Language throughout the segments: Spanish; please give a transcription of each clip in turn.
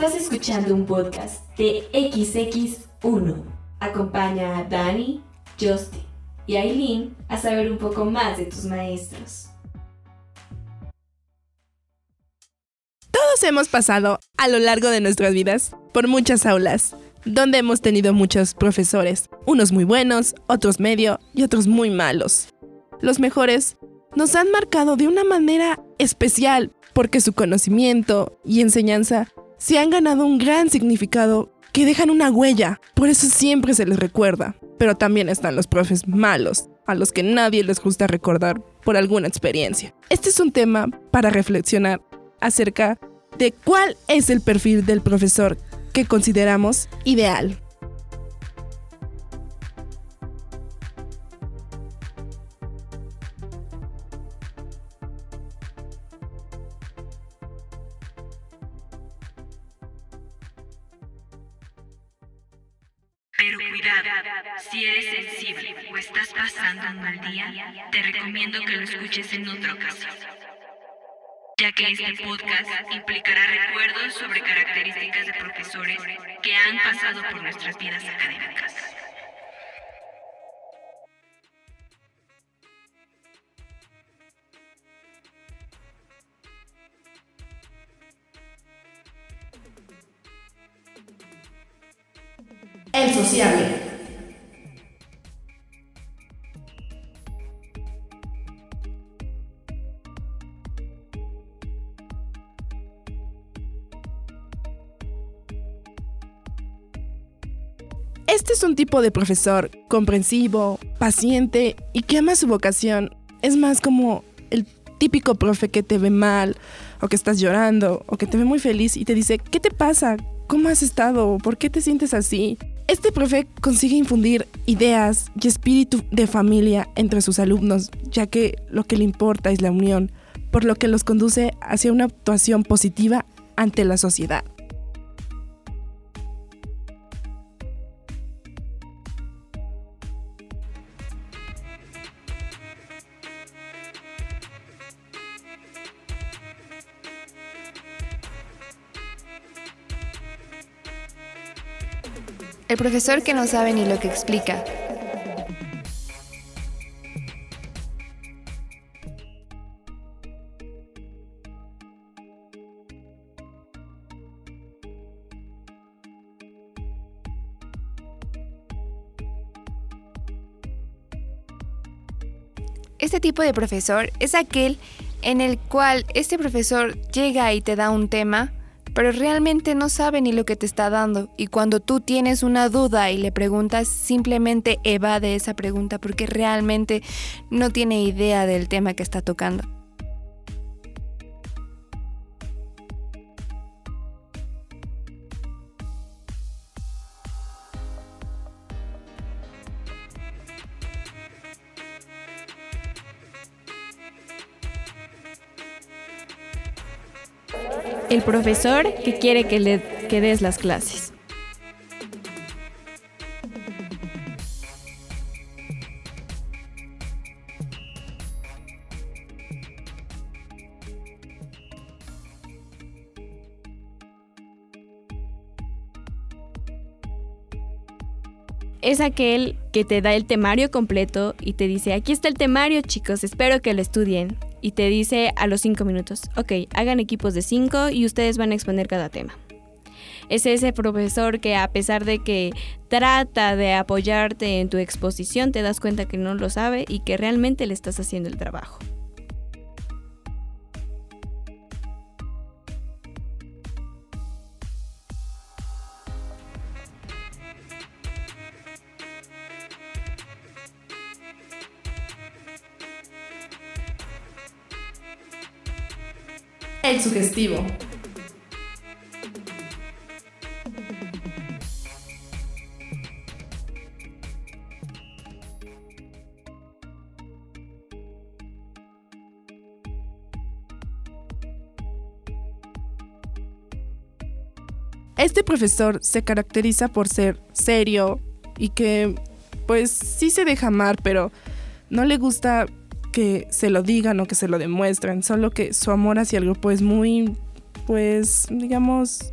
Estás escuchando un podcast de XX1. Acompaña a Dani, Justin y Aileen a saber un poco más de tus maestros. Todos hemos pasado a lo largo de nuestras vidas por muchas aulas, donde hemos tenido muchos profesores, unos muy buenos, otros medio y otros muy malos. Los mejores nos han marcado de una manera especial porque su conocimiento y enseñanza se han ganado un gran significado que dejan una huella, por eso siempre se les recuerda. Pero también están los profes malos, a los que nadie les gusta recordar por alguna experiencia. Este es un tema para reflexionar acerca de cuál es el perfil del profesor que consideramos ideal. Pero cuidado, si eres sensible o estás pasando un mal día, te recomiendo que lo escuches en otra ocasión, ya que este podcast implicará recuerdos sobre características de profesores que han pasado por nuestras vidas académicas. Este es un tipo de profesor comprensivo, paciente y que ama su vocación. Es más como el típico profe que te ve mal, o que estás llorando, o que te ve muy feliz y te dice, ¿qué te pasa? ¿Cómo has estado? ¿Por qué te sientes así? Este profe consigue infundir ideas y espíritu de familia entre sus alumnos, ya que lo que le importa es la unión, por lo que los conduce hacia una actuación positiva ante la sociedad. El profesor que no sabe ni lo que explica. Este tipo de profesor es aquel en el cual este profesor llega y te da un tema, pero realmente no sabe ni lo que te está dando. Y cuando tú tienes una duda y le preguntas, simplemente evade esa pregunta porque realmente no tiene idea del tema que está tocando. El profesor que quiere que le que des las clases. Es aquel que te da el temario completo y te dice, aquí está el temario chicos, espero que lo estudien. Y te dice a los cinco minutos, ok, hagan equipos de cinco y ustedes van a exponer cada tema. Es ese profesor que a pesar de que trata de apoyarte en tu exposición, te das cuenta que no lo sabe y que realmente le estás haciendo el trabajo. Este profesor se caracteriza por ser serio y que pues sí se deja amar, pero no le gusta se lo digan o que se lo demuestren, solo que su amor hacia el grupo es muy, pues, digamos,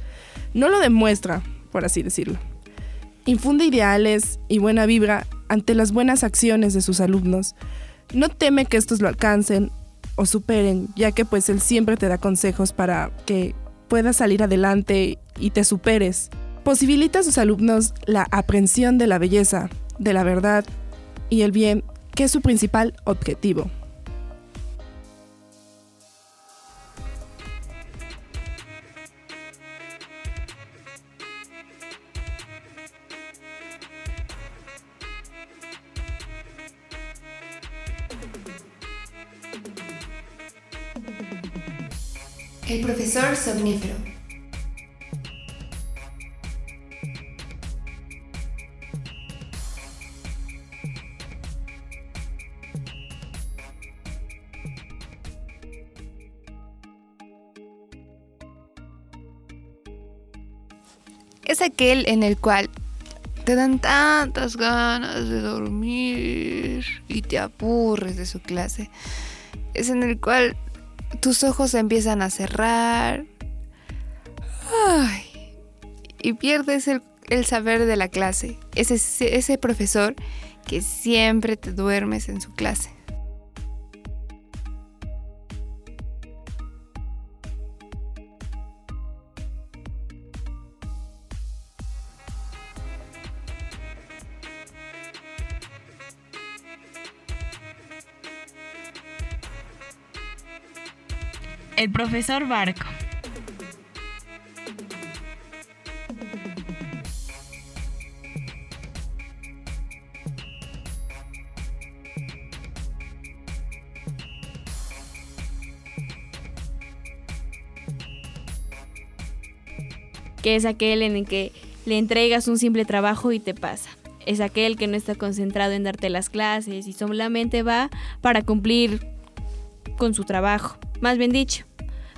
No lo demuestra, por así decirlo. Infunde ideales y buena vibra ante las buenas acciones de sus alumnos. No teme que estos lo alcancen o superen, ya que pues él siempre te da consejos para que puedas salir adelante y te superes. Posibilita a sus alumnos la aprehensión de la belleza, de la verdad y el bien, que es su principal objetivo. El profesor somnífero. Es aquel en el cual te dan tantas ganas de dormir y te aburres de su clase. Es en el cual tus ojos se empiezan a cerrar. Ay, y pierdes el, el saber de la clase. Es ese, ese profesor que siempre te duermes en su clase. El profesor Barco. que es aquel en el que le entregas un simple trabajo y te pasa. Es aquel que no está concentrado en darte las clases y solamente va para cumplir con su trabajo, más bien dicho,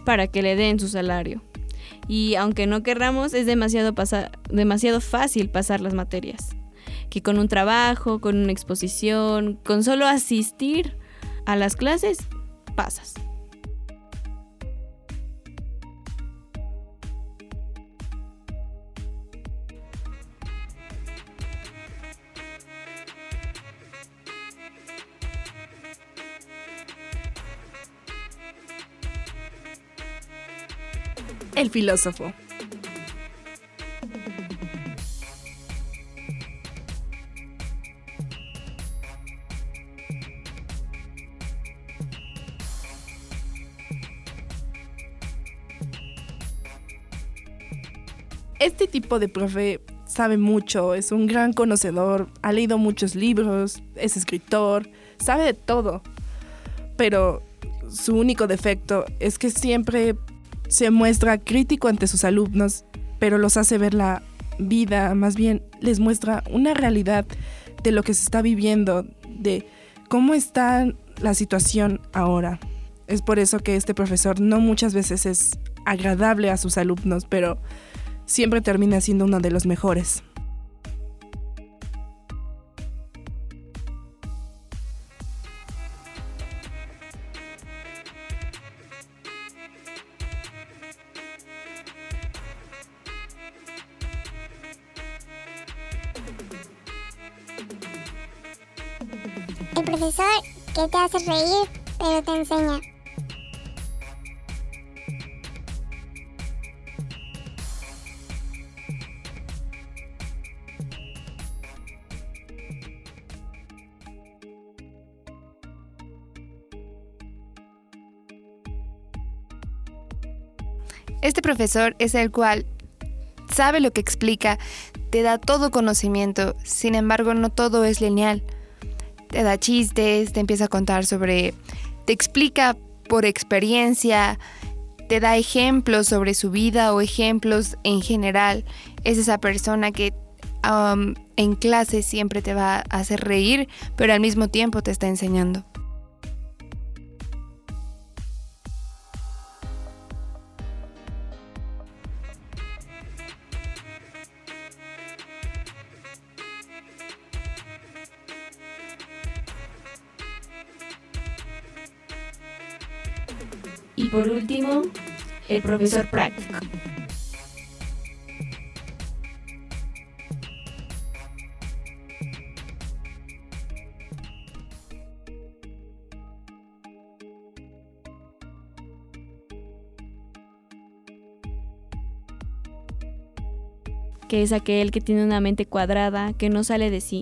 para que le den su salario. Y aunque no querramos, es demasiado, demasiado fácil pasar las materias. Que con un trabajo, con una exposición, con solo asistir a las clases, pasas. El filósofo. Este tipo de profe sabe mucho, es un gran conocedor, ha leído muchos libros, es escritor, sabe de todo. Pero su único defecto es que siempre se muestra crítico ante sus alumnos, pero los hace ver la vida, más bien les muestra una realidad de lo que se está viviendo, de cómo está la situación ahora. Es por eso que este profesor no muchas veces es agradable a sus alumnos, pero siempre termina siendo uno de los mejores. Profesor que te hace reír, pero te enseña. Este profesor es el cual sabe lo que explica, te da todo conocimiento, sin embargo no todo es lineal. Te da chistes, te empieza a contar sobre, te explica por experiencia, te da ejemplos sobre su vida o ejemplos en general. Es esa persona que um, en clase siempre te va a hacer reír, pero al mismo tiempo te está enseñando. por último, el profesor práctico. que es aquel que tiene una mente cuadrada, que no sale de sí,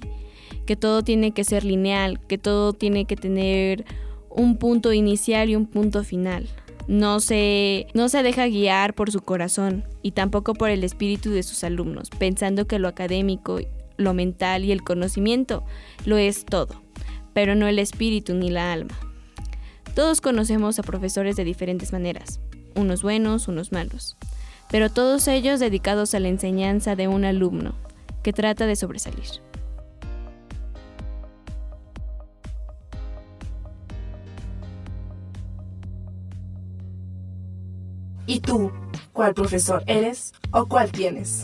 que todo tiene que ser lineal, que todo tiene que tener un punto inicial y un punto final. No se, no se deja guiar por su corazón y tampoco por el espíritu de sus alumnos, pensando que lo académico, lo mental y el conocimiento lo es todo, pero no el espíritu ni la alma. Todos conocemos a profesores de diferentes maneras, unos buenos, unos malos, pero todos ellos dedicados a la enseñanza de un alumno que trata de sobresalir. Tú, cuál profesor eres o cuál tienes?